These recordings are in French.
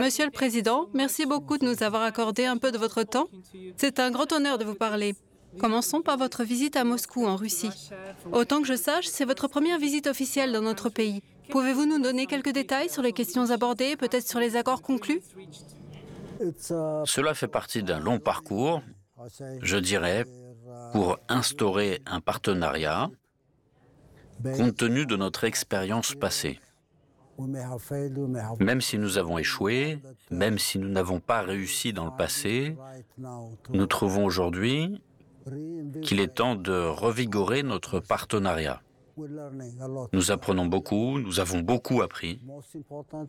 Monsieur le Président, merci beaucoup de nous avoir accordé un peu de votre temps. C'est un grand honneur de vous parler. Commençons par votre visite à Moscou, en Russie. Autant que je sache, c'est votre première visite officielle dans notre pays. Pouvez-vous nous donner quelques détails sur les questions abordées, peut-être sur les accords conclus? Cela fait partie d'un long parcours, je dirais, pour instaurer un partenariat compte tenu de notre expérience passée. Même si nous avons échoué, même si nous n'avons pas réussi dans le passé, nous trouvons aujourd'hui qu'il est temps de revigorer notre partenariat. Nous apprenons beaucoup, nous avons beaucoup appris,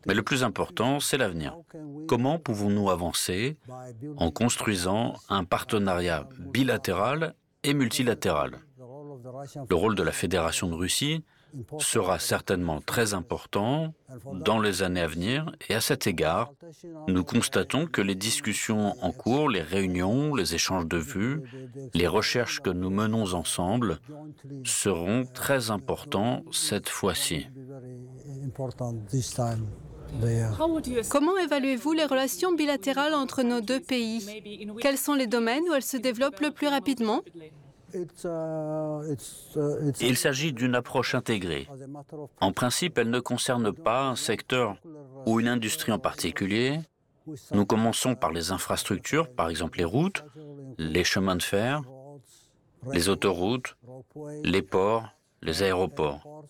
mais le plus important, c'est l'avenir. Comment pouvons-nous avancer en construisant un partenariat bilatéral et multilatéral? Le rôle de la Fédération de Russie sera certainement très important dans les années à venir. Et à cet égard, nous constatons que les discussions en cours, les réunions, les échanges de vues, les recherches que nous menons ensemble seront très importants cette fois-ci. Comment évaluez-vous les relations bilatérales entre nos deux pays? Quels sont les domaines où elles se développent le plus rapidement? Il s'agit d'une approche intégrée. En principe, elle ne concerne pas un secteur ou une industrie en particulier. Nous commençons par les infrastructures, par exemple les routes, les chemins de fer, les autoroutes, les ports, les aéroports.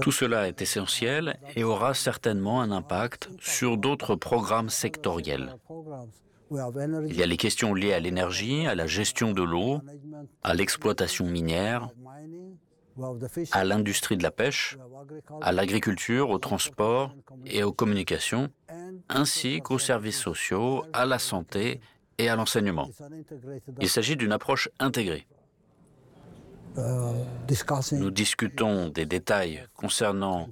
Tout cela est essentiel et aura certainement un impact sur d'autres programmes sectoriels. Il y a les questions liées à l'énergie, à la gestion de l'eau, à l'exploitation minière, à l'industrie de la pêche, à l'agriculture, au transport et aux communications, ainsi qu'aux services sociaux, à la santé et à l'enseignement. Il s'agit d'une approche intégrée. Nous discutons des détails concernant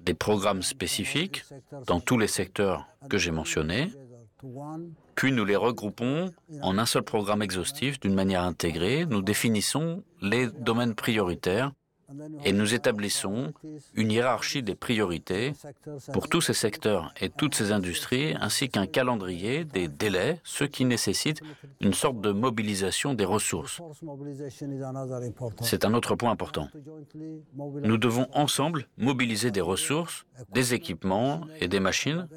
des programmes spécifiques dans tous les secteurs que j'ai mentionnés, puis nous les regroupons en un seul programme exhaustif d'une manière intégrée. Nous définissons les domaines prioritaires et nous établissons une hiérarchie des priorités pour tous ces secteurs et toutes ces industries, ainsi qu'un calendrier des délais, ce qui nécessite une sorte de mobilisation des ressources. C'est un autre point important. Nous devons ensemble mobiliser des ressources, des équipements et des machines.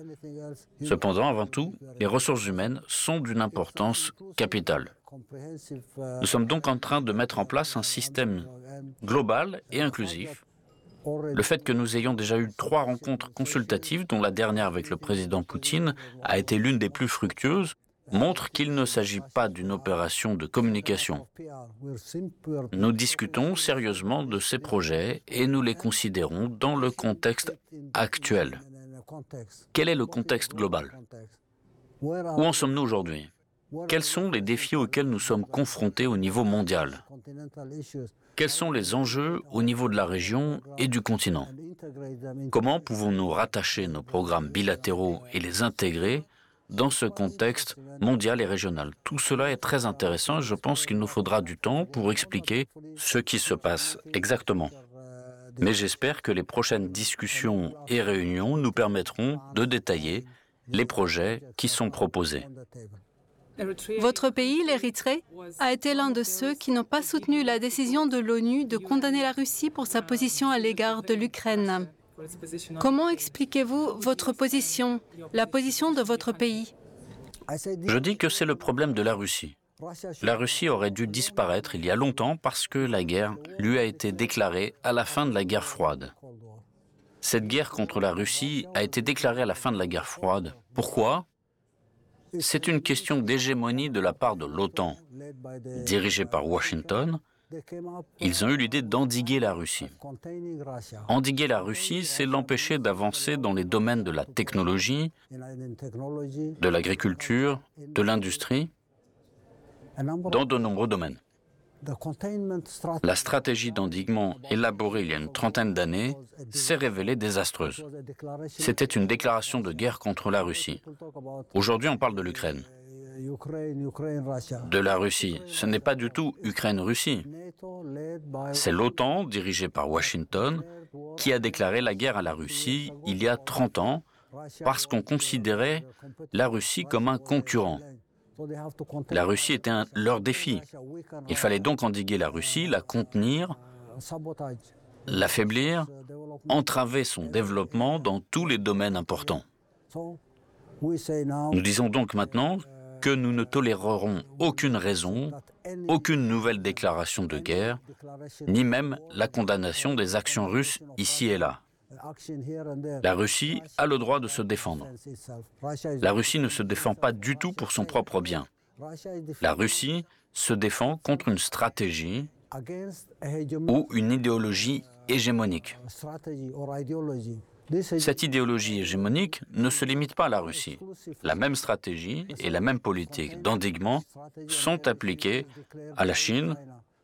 Cependant, avant tout, les ressources humaines sont d'une importance capitale. Nous sommes donc en train de mettre en place un système global et inclusif. Le fait que nous ayons déjà eu trois rencontres consultatives, dont la dernière avec le président Poutine a été l'une des plus fructueuses, montre qu'il ne s'agit pas d'une opération de communication. Nous discutons sérieusement de ces projets et nous les considérons dans le contexte actuel. Quel est le contexte global? Où en sommes-nous aujourd'hui? Quels sont les défis auxquels nous sommes confrontés au niveau mondial? Quels sont les enjeux au niveau de la région et du continent? Comment pouvons-nous rattacher nos programmes bilatéraux et les intégrer dans ce contexte mondial et régional? Tout cela est très intéressant et je pense qu'il nous faudra du temps pour expliquer ce qui se passe exactement. Mais j'espère que les prochaines discussions et réunions nous permettront de détailler les projets qui sont proposés. Votre pays, l'Érythrée, a été l'un de ceux qui n'ont pas soutenu la décision de l'ONU de condamner la Russie pour sa position à l'égard de l'Ukraine. Comment expliquez-vous votre position, la position de votre pays? Je dis que c'est le problème de la Russie. La Russie aurait dû disparaître il y a longtemps parce que la guerre lui a été déclarée à la fin de la guerre froide. Cette guerre contre la Russie a été déclarée à la fin de la guerre froide. Pourquoi? C'est une question d'hégémonie de la part de l'OTAN. Dirigée par Washington, ils ont eu l'idée d'endiguer la Russie. Endiguer la Russie, c'est l'empêcher d'avancer dans les domaines de la technologie, de l'agriculture, de l'industrie, dans de nombreux domaines. La stratégie d'endiguement élaborée il y a une trentaine d'années s'est révélée désastreuse. C'était une déclaration de guerre contre la Russie. Aujourd'hui, on parle de l'Ukraine. De la Russie. Ce n'est pas du tout Ukraine-Russie. C'est l'OTAN, dirigée par Washington, qui a déclaré la guerre à la Russie il y a 30 ans parce qu'on considérait la Russie comme un concurrent. La Russie était leur défi. Il fallait donc endiguer la Russie, la contenir, l'affaiblir, entraver son développement dans tous les domaines importants. Nous disons donc maintenant que nous ne tolérerons aucune raison, aucune nouvelle déclaration de guerre, ni même la condamnation des actions russes ici et là. La Russie a le droit de se défendre. La Russie ne se défend pas du tout pour son propre bien. La Russie se défend contre une stratégie ou une idéologie hégémonique. Cette idéologie hégémonique ne se limite pas à la Russie. La même stratégie et la même politique d'endiguement sont appliquées à la Chine,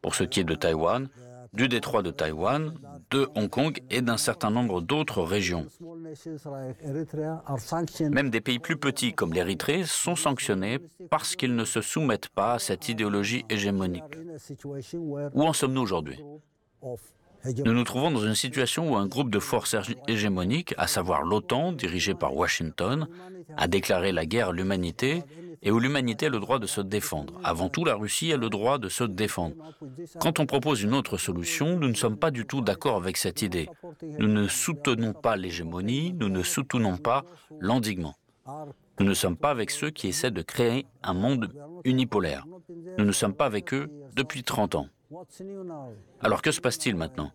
pour ce qui est de Taïwan, du détroit de Taïwan, de Hong Kong et d'un certain nombre d'autres régions. Même des pays plus petits comme l'Érythrée sont sanctionnés parce qu'ils ne se soumettent pas à cette idéologie hégémonique. Où en sommes-nous aujourd'hui? Nous nous trouvons dans une situation où un groupe de forces hégémoniques, à savoir l'OTAN, dirigé par Washington, a déclaré la guerre à l'humanité et où l'humanité a le droit de se défendre. Avant tout, la Russie a le droit de se défendre. Quand on propose une autre solution, nous ne sommes pas du tout d'accord avec cette idée. Nous ne soutenons pas l'hégémonie, nous ne soutenons pas l'endiguement. Nous ne sommes pas avec ceux qui essaient de créer un monde unipolaire. Nous ne sommes pas avec eux depuis 30 ans. Alors que se passe-t-il maintenant?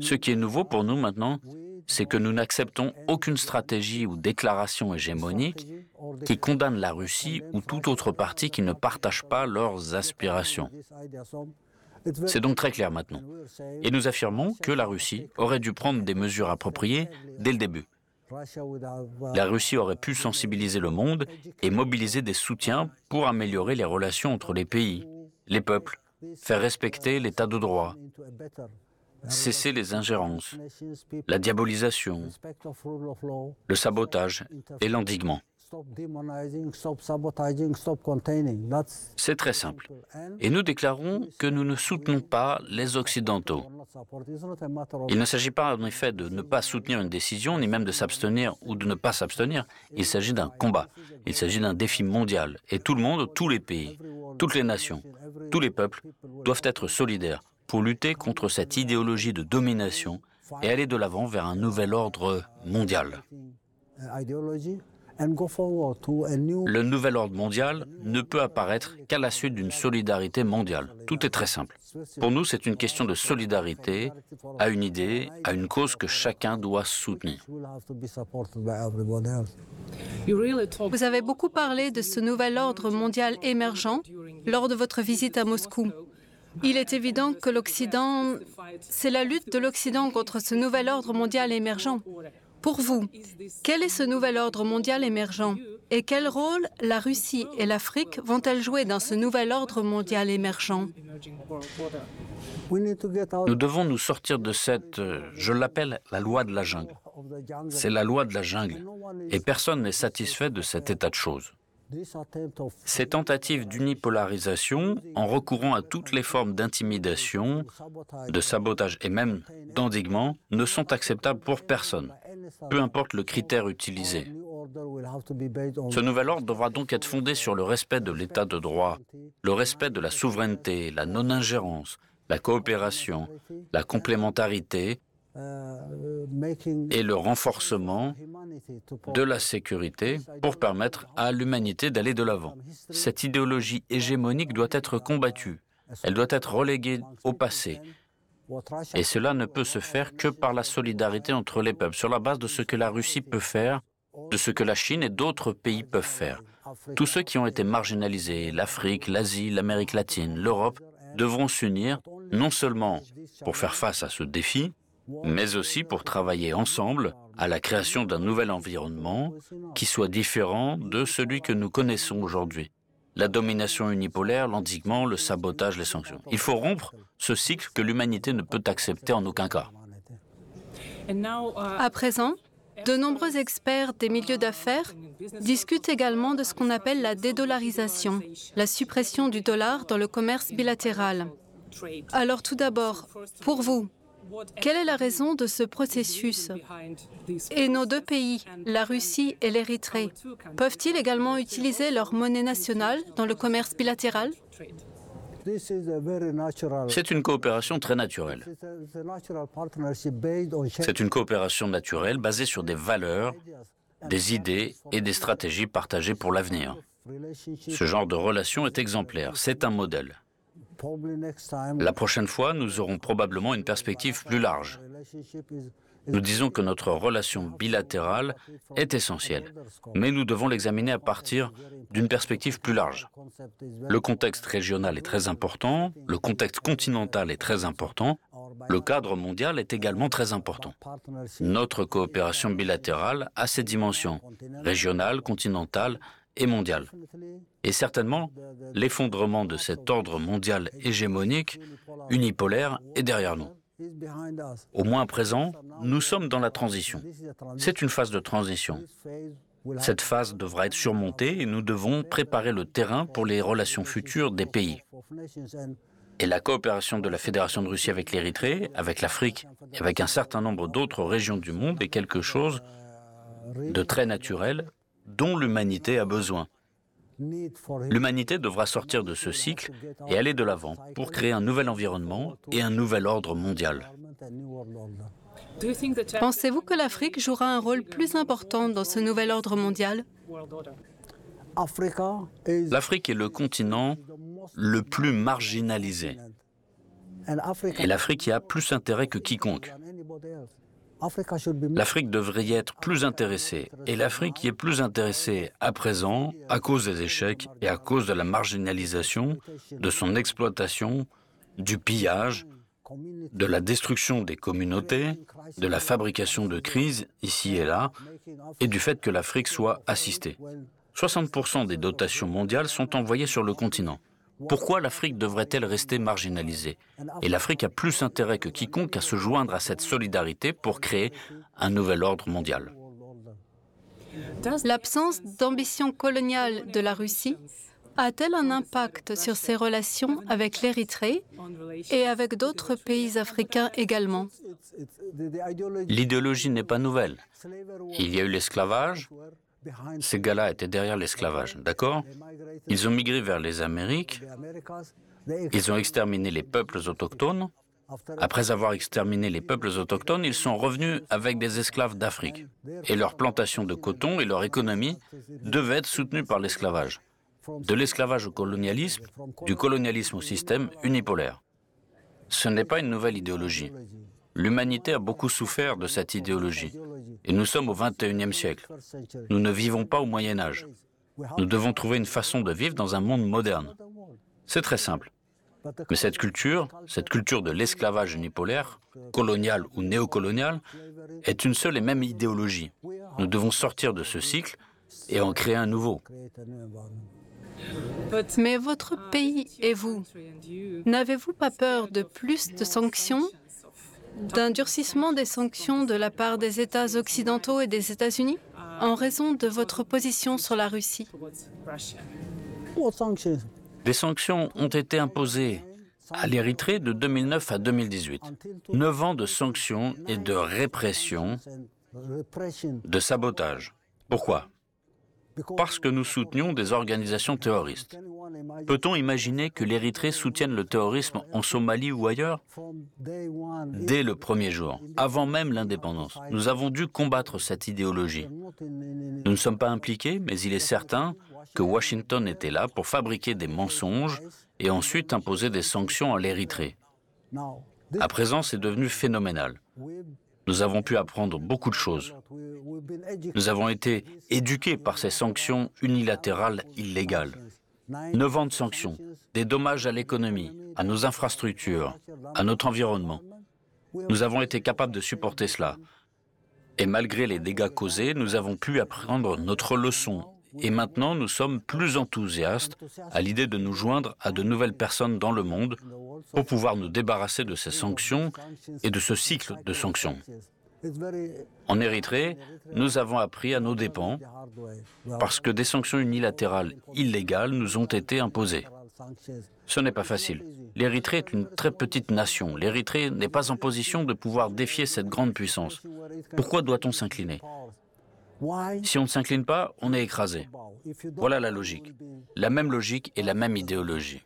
Ce qui est nouveau pour nous maintenant, c'est que nous n'acceptons aucune stratégie ou déclaration hégémonique qui condamne la Russie ou toute autre partie qui ne partage pas leurs aspirations. C'est donc très clair maintenant. Et nous affirmons que la Russie aurait dû prendre des mesures appropriées dès le début. La Russie aurait pu sensibiliser le monde et mobiliser des soutiens pour améliorer les relations entre les pays, les peuples faire respecter l'état de droit, cesser les ingérences, la diabolisation, le sabotage et l'endiguement. C'est très simple. Et nous déclarons que nous ne soutenons pas les Occidentaux. Il ne s'agit pas en effet de ne pas soutenir une décision, ni même de s'abstenir ou de ne pas s'abstenir. Il s'agit d'un combat. Il s'agit d'un défi mondial. Et tout le monde, tous les pays, toutes les nations, tous les peuples doivent être solidaires pour lutter contre cette idéologie de domination et aller de l'avant vers un nouvel ordre mondial. Le nouvel ordre mondial ne peut apparaître qu'à la suite d'une solidarité mondiale. Tout est très simple. Pour nous, c'est une question de solidarité à une idée, à une cause que chacun doit soutenir. Vous avez beaucoup parlé de ce nouvel ordre mondial émergent lors de votre visite à Moscou. Il est évident que l'Occident, c'est la lutte de l'Occident contre ce nouvel ordre mondial émergent. Pour vous, quel est ce nouvel ordre mondial émergent? Et quel rôle la Russie et l'Afrique vont-elles jouer dans ce nouvel ordre mondial émergent Nous devons nous sortir de cette, euh, je l'appelle la loi de la jungle. C'est la loi de la jungle et personne n'est satisfait de cet état de choses. Ces tentatives d'unipolarisation, en recourant à toutes les formes d'intimidation, de sabotage et même d'endiguement, ne sont acceptables pour personne, peu importe le critère utilisé. Ce nouvel ordre devra donc être fondé sur le respect de l'état de droit, le respect de la souveraineté, la non-ingérence, la coopération, la complémentarité et le renforcement de la sécurité pour permettre à l'humanité d'aller de l'avant. Cette idéologie hégémonique doit être combattue, elle doit être reléguée au passé. Et cela ne peut se faire que par la solidarité entre les peuples, sur la base de ce que la Russie peut faire, de ce que la Chine et d'autres pays peuvent faire. Tous ceux qui ont été marginalisés, l'Afrique, l'Asie, l'Amérique latine, l'Europe, devront s'unir non seulement pour faire face à ce défi, mais aussi pour travailler ensemble à la création d'un nouvel environnement qui soit différent de celui que nous connaissons aujourd'hui. La domination unipolaire, l'endiguement, le sabotage, les sanctions. Il faut rompre ce cycle que l'humanité ne peut accepter en aucun cas. À présent, de nombreux experts des milieux d'affaires discutent également de ce qu'on appelle la dédollarisation, la suppression du dollar dans le commerce bilatéral. Alors tout d'abord, pour vous, Quelle est la raison de ce processus? Et nos deux pays, la Russie et l'Érythrée, peuvent-ils également utiliser leur monnaie nationale dans le commerce bilatéral? C'est une coopération très naturelle. C'est une coopération naturelle basée sur des valeurs, des idées et des stratégies partagées pour l'avenir. Ce genre de relation est exemplaire, c'est un modèle. La prochaine fois, nous aurons probablement une perspective plus large. Nous disons que notre relation bilatérale est essentielle, mais nous devons l'examiner à partir d'une perspective plus large. Le contexte régional est très important, le contexte continental est très important, le cadre mondial est également très important. Notre coopération bilatérale a ses dimensions, régionale, continentale et mondiale. Et certainement, l'effondrement de cet ordre mondial hégémonique, unipolaire, est derrière nous. Au moins à présent, nous sommes dans la transition. C'est une phase de transition. Cette phase devra être surmontée et nous devons préparer le terrain pour les relations futures des pays. Et la coopération de la Fédération de Russie avec l'Érythrée, avec l'Afrique et avec un certain nombre d'autres régions du monde est quelque chose de très naturel dont l'humanité a besoin. L'humanité devra sortir de ce cycle et aller de l'avant pour créer un nouvel environnement et un nouvel ordre mondial. Pensez-vous que l'Afrique jouera un rôle plus important dans ce nouvel ordre mondial? L'Afrique est le continent le plus marginalisé. Et l'Afrique y a plus intérêt que quiconque. L'Afrique devrait y être plus intéressée, et l'Afrique y est plus intéressée à présent à cause des échecs et à cause de la marginalisation, de son exploitation, du pillage, de la destruction des communautés, de la fabrication de crises ici et là, et du fait que l'Afrique soit assistée. 60% des dotations mondiales sont envoyées sur le continent. Pourquoi l'Afrique devrait-elle rester marginalisée? Et l'Afrique a plus intérêt que quiconque à se joindre à cette solidarité pour créer un nouvel ordre mondial. L'absence d'ambition coloniale de la Russie a-t-elle un impact sur ses relations avec l'Érythrée et avec d'autres pays africains également? L'idéologie n'est pas nouvelle. Il y a eu l'esclavage, ces gars-là étaient derrière l'esclavage, d'accord? Ils ont migré vers les Amériques, ils ont exterminé les peuples autochtones. Après avoir exterminé les peuples autochtones, ils sont revenus avec des esclaves d'Afrique. Et leur plantation de coton et leur économie devaient être soutenues par l'esclavage. De l'esclavage au colonialisme, du colonialisme au système unipolaire. Ce n'est pas une nouvelle idéologie. L'humanité a beaucoup souffert de cette idéologie. Et nous sommes au XXIe siècle. Nous ne vivons pas au Moyen Âge. Nous devons trouver une façon de vivre dans un monde moderne. C'est très simple. Mais cette culture, cette culture de l'esclavage unipolaire, colonial ou néocolonial, est une seule et même idéologie. Nous devons sortir de ce cycle et en créer un nouveau. Mais votre pays et vous, n'avez-vous pas peur de plus de sanctions? D'un durcissement des sanctions de la part des États occidentaux et des États-Unis en raison de votre position sur la Russie Des sanctions ont été imposées à l'Érythrée de 2009 à 2018. Neuf ans de sanctions et de répression, de sabotage. Pourquoi? Parce que nous soutenions des organisations terroristes. Peut-on imaginer que l'Érythrée soutienne le terrorisme en Somalie ou ailleurs? Dès le premier jour, avant même l'indépendance, nous avons dû combattre cette idéologie. Nous ne sommes pas impliqués, mais il est certain que Washington était là pour fabriquer des mensonges et ensuite imposer des sanctions à l'Érythrée. À présent, c'est devenu phénoménal. Nous avons pu apprendre beaucoup de choses. Nous avons été éduqués par ces sanctions unilatérales illégales. Neuf ans de sanctions, des dommages à l'économie, à nos infrastructures, à notre environnement. Nous avons été capables de supporter cela. Et malgré les dégâts causés, nous avons pu apprendre notre leçon. Et maintenant, nous sommes plus enthousiastes à l'idée de nous joindre à de nouvelles personnes dans le monde pour pouvoir nous débarrasser de ces sanctions et de ce cycle de sanctions. En Érythrée, nous avons appris à nos dépens parce que des sanctions unilatérales illégales nous ont été imposées. Ce n'est pas facile. L'Érythrée est une très petite nation. L'Érythrée n'est pas en position de pouvoir défier cette grande puissance. Pourquoi doit-on s'incliner? Si on ne s'incline pas, on est écrasé. Voilà la logique. La même logique et la même idéologie.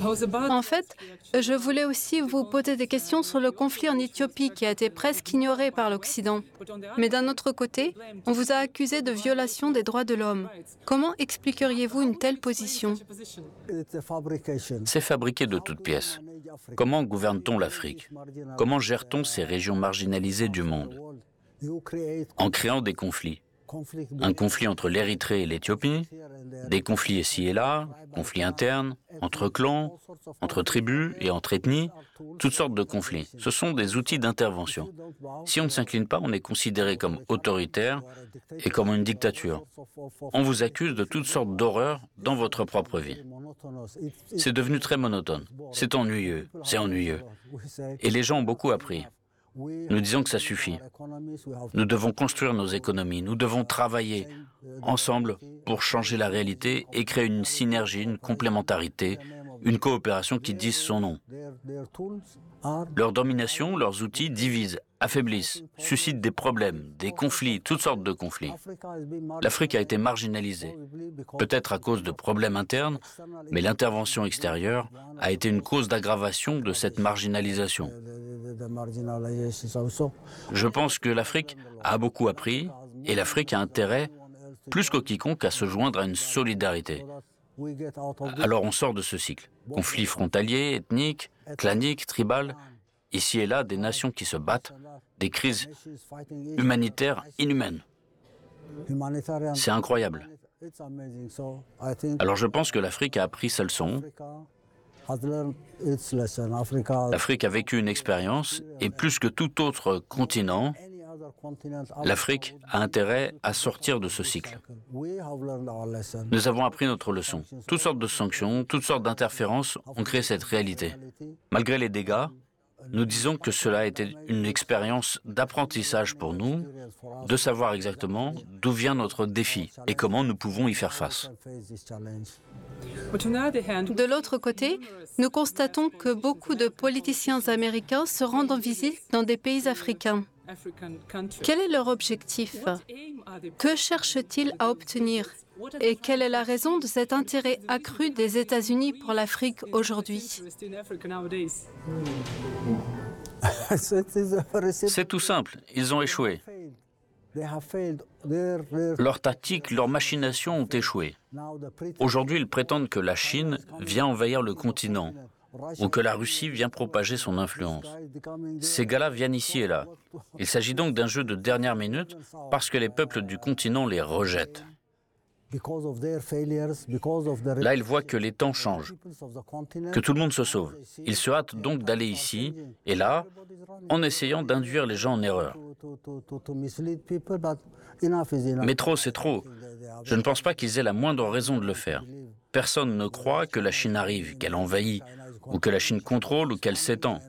En fait, je voulais aussi vous poser des questions sur le conflit en Éthiopie qui a été presque ignoré par l'Occident. Mais d'un autre côté, on vous a accusé de violation des droits de l'homme. Comment expliqueriez-vous une telle position? C'est fabriqué de toutes pièces. Comment gouverne-t-on l'Afrique? Comment gère-t-on ces régions marginalisées du monde? En créant des conflits un conflit entre l'Érythrée et l'Éthiopie, des conflits ici et là, conflits internes, entre clans, entre tribus et entre ethnies, toutes sortes de conflits. Ce sont des outils d'intervention. Si on ne s'incline pas, on est considéré comme autoritaire et comme une dictature. On vous accuse de toutes sortes d'horreurs dans votre propre vie. C'est devenu très monotone. C'est ennuyeux, c'est ennuyeux. Et les gens ont beaucoup appris. Nous disons que ça suffit. Nous devons construire nos économies, nous devons travailler ensemble pour changer la réalité et créer une synergie, une complémentarité, une coopération qui dise son nom. Leur domination, leurs outils divisent, affaiblissent, suscitent des problèmes, des conflits, toutes sortes de conflits. L'Afrique a été marginalisée, peut-être à cause de problèmes internes, mais l'intervention extérieure a été une cause d'aggravation de cette marginalisation. Je pense que l'Afrique a beaucoup appris et l'Afrique a intérêt, plus que quiconque, à se joindre à une solidarité. Alors on sort de ce cycle. Conflits frontaliers, ethniques, claniques, tribal, ici et là des nations qui se battent, des crises humanitaires inhumaines. C'est incroyable. Alors je pense que l'Afrique a appris sa leçon. L'Afrique a vécu une expérience et plus que tout autre continent, L'Afrique a intérêt à sortir de ce cycle. Nous avons appris notre leçon. Toutes sortes de sanctions, toutes sortes d'interférences ont créé cette réalité. Malgré les dégâts, nous disons que cela a été une expérience d'apprentissage pour nous, de savoir exactement d'où vient notre défi et comment nous pouvons y faire face. De l'autre côté, nous constatons que beaucoup de politiciens américains se rendent en visite dans des pays africains. Quel est leur objectif Que cherchent-ils à obtenir? Et quelle est la raison de cet intérêt accru des États-Unis pour l'Afrique aujourd'hui? C'est tout simple, ils ont échoué. Leurs tactiques, leurs machinations ont échoué. Aujourd'hui, ils prétendent que la Chine vient envahir le continent ou que la Russie vient propager son influence. Ces gars-là viennent ici et là. Il s'agit donc d'un jeu de dernière minute parce que les peuples du continent les rejettent. Là, ils voient que les temps changent, que tout le monde se sauve. Ils se hâtent donc d'aller ici et là en essayant d'induire les gens en erreur. Mais trop, c'est trop. Je ne pense pas qu'ils aient la moindre raison de le faire. Personne ne croit que la Chine arrive, qu'elle envahit, ou que la Chine contrôle ou qu'elle s'étend.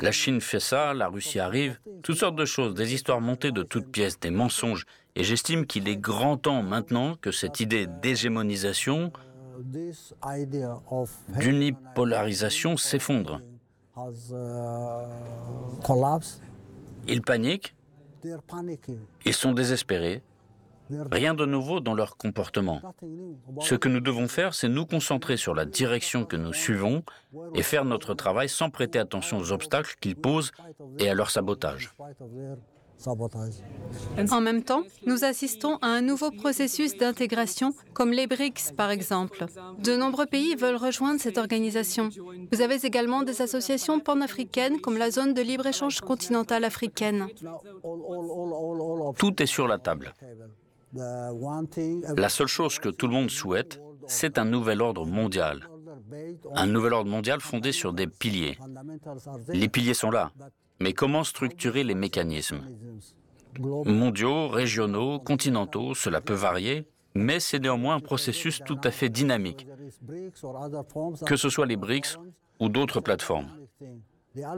La Chine fait ça, la Russie arrive, toutes sortes de choses, des histoires montées de toutes pièces, des mensonges. Et j'estime qu'il est grand temps maintenant que cette idée d'hégémonisation, d'unipolarisation s'effondre. Ils paniquent, ils sont désespérés, Rien de nouveau dans leur comportement. Ce que nous devons faire, c'est nous concentrer sur la direction que nous suivons et faire notre travail sans prêter attention aux obstacles qu'ils posent et à leur sabotage. En même temps, nous assistons à un nouveau processus d'intégration, comme les BRICS par exemple. De nombreux pays veulent rejoindre cette organisation. Vous avez également des associations panafricaines comme la zone de libre-échange continentale africaine. Tout est sur la table. La seule chose que tout le monde souhaite, c'est un nouvel ordre mondial. Un nouvel ordre mondial fondé sur des piliers. Les piliers sont là, mais comment structurer les mécanismes? Mondiaux, régionaux, continentaux, cela peut varier, mais c'est néanmoins un processus tout à fait dynamique, que ce soit les BRICS ou d'autres plateformes.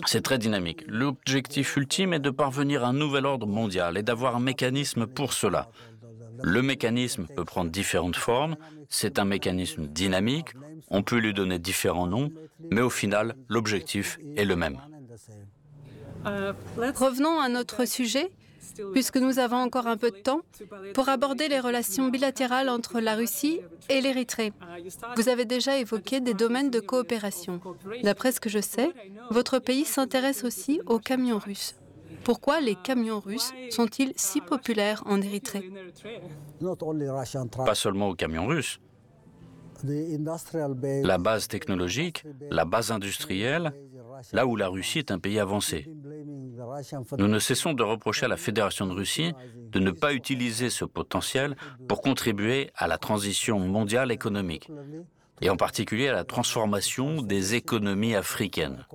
C'est très dynamique. L'objectif ultime est de parvenir à un nouvel ordre mondial et d'avoir un mécanisme pour cela. Le mécanisme peut prendre différentes formes, c'est un mécanisme dynamique, on peut lui donner différents noms, mais au final, l'objectif est le même. Revenons à notre sujet, puisque nous avons encore un peu de temps, pour aborder les relations bilatérales entre la Russie et l'Érythrée. Vous avez déjà évoqué des domaines de coopération. D'après ce que je sais, votre pays s'intéresse aussi aux camions russes. Pourquoi les camions russes sont-ils si populaires en Érythrée? Pas seulement aux camions russes. La base technologique, la base industrielle, là où la Russie est un pays avancé. Nous ne cessons de reprocher à la Fédération de Russie de ne pas utiliser ce potentiel pour contribuer à la transition mondiale économique et en particulier à la transformation des économies africaines.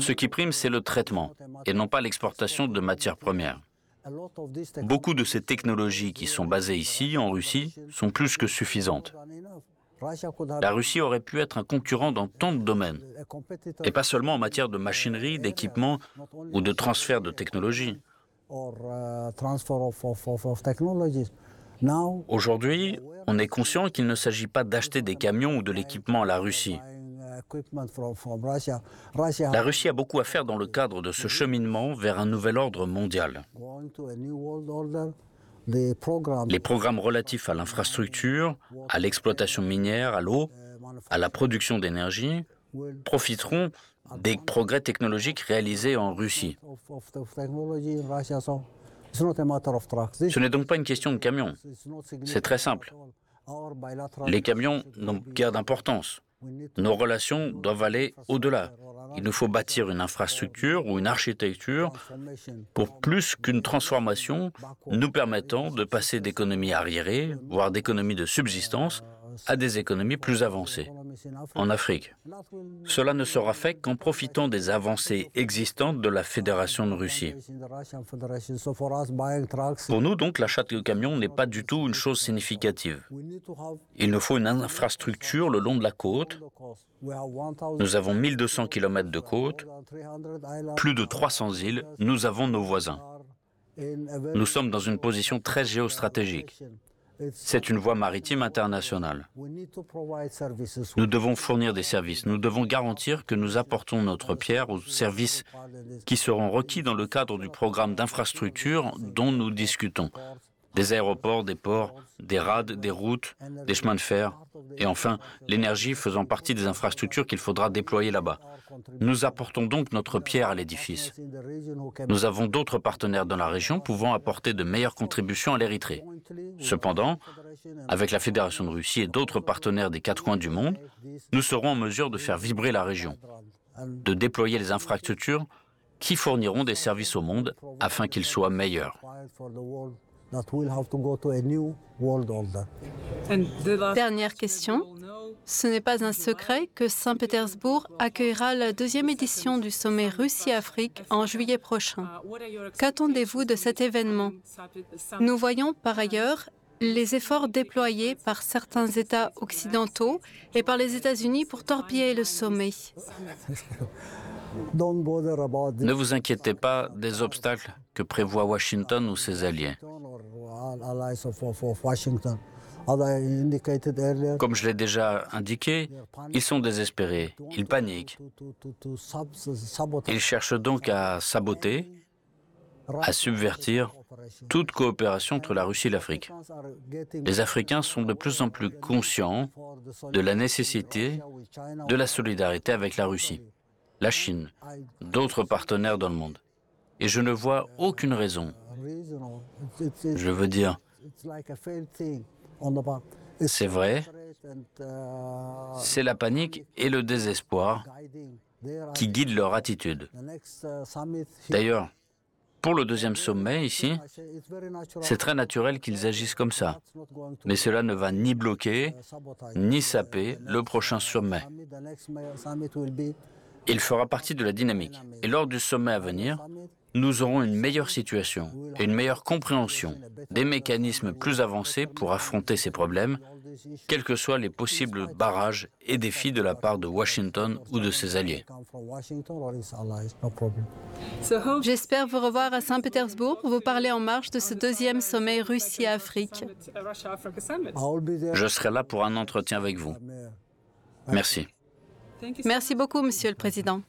Ce qui prime, c'est le traitement et non pas l'exportation de matières premières. Beaucoup de ces technologies qui sont basées ici, en Russie, sont plus que suffisantes. La Russie aurait pu être un concurrent dans tant de domaines, et pas seulement en matière de machinerie, d'équipement ou de transfert de technologie. Aujourd'hui, on est conscient qu'il ne s'agit pas d'acheter des camions ou de l'équipement à la Russie. La Russie a beaucoup à faire dans le cadre de ce cheminement vers un nouvel ordre mondial. Les programmes relatifs à l'infrastructure, à l'exploitation minière, à l'eau, à la production d'énergie profiteront des progrès technologiques réalisés en Russie. Ce n'est donc pas une question de camions. C'est très simple. Les camions n'ont guère d'importance. Nos relations doivent aller au-delà. Il nous faut bâtir une infrastructure ou une architecture pour plus qu'une transformation nous permettant de passer d'économies arriérées, voire d'économies de subsistance, à des économies plus avancées en Afrique. Cela ne sera fait qu'en profitant des avancées existantes de la Fédération de Russie. Pour nous, donc, l'achat de camions n'est pas du tout une chose significative. Il nous faut une infrastructure le long de la côte. Nous avons 1200 km de côte, plus de 300 îles, nous avons nos voisins. Nous sommes dans une position très géostratégique. C'est une voie maritime internationale. Nous devons fournir des services. Nous devons garantir que nous apportons notre pierre aux services qui seront requis dans le cadre du programme d'infrastructure dont nous discutons. Des aéroports, des ports, des rades, des routes, des chemins de fer, et enfin l'énergie faisant partie des infrastructures qu'il faudra déployer là-bas. Nous apportons donc notre pierre à l'édifice. Nous avons d'autres partenaires dans la région pouvant apporter de meilleures contributions à l'Érythrée. Cependant, avec la Fédération de Russie et d'autres partenaires des quatre coins du monde, nous serons en mesure de faire vibrer la région, de déployer les infrastructures qui fourniront des services au monde afin qu'ils soient meilleurs. Dernière question. Ce n'est pas un secret que Saint-Pétersbourg accueillera la deuxième édition du sommet Russie-Afrique en juillet prochain. Qu'attendez-vous de cet événement? Nous voyons par ailleurs les efforts déployés par certains États occidentaux et par les États-Unis pour torpiller le sommet. Ne vous inquiétez pas des obstacles que prévoit Washington ou ses alliés. Comme je l'ai déjà indiqué, ils sont désespérés, ils paniquent. Ils cherchent donc à saboter, à subvertir toute coopération entre la Russie et l'Afrique. Les Africains sont de plus en plus conscients de la nécessité de la solidarité avec la Russie, la Chine, d'autres partenaires dans le monde. Et je ne vois aucune raison, je veux dire, c'est vrai, c'est la panique et le désespoir qui guident leur attitude. D'ailleurs, pour le deuxième sommet ici, c'est très naturel qu'ils agissent comme ça. Mais cela ne va ni bloquer, ni saper le prochain sommet. Il fera partie de la dynamique. Et lors du sommet à venir, nous aurons une meilleure situation et une meilleure compréhension des mécanismes plus avancés pour affronter ces problèmes quels que soient les possibles barrages et défis de la part de Washington ou de ses alliés. J'espère vous revoir à Saint-Pétersbourg pour vous parler en marge de ce deuxième sommet Russie-Afrique. Je serai là pour un entretien avec vous. Merci. Merci beaucoup, Monsieur le Président.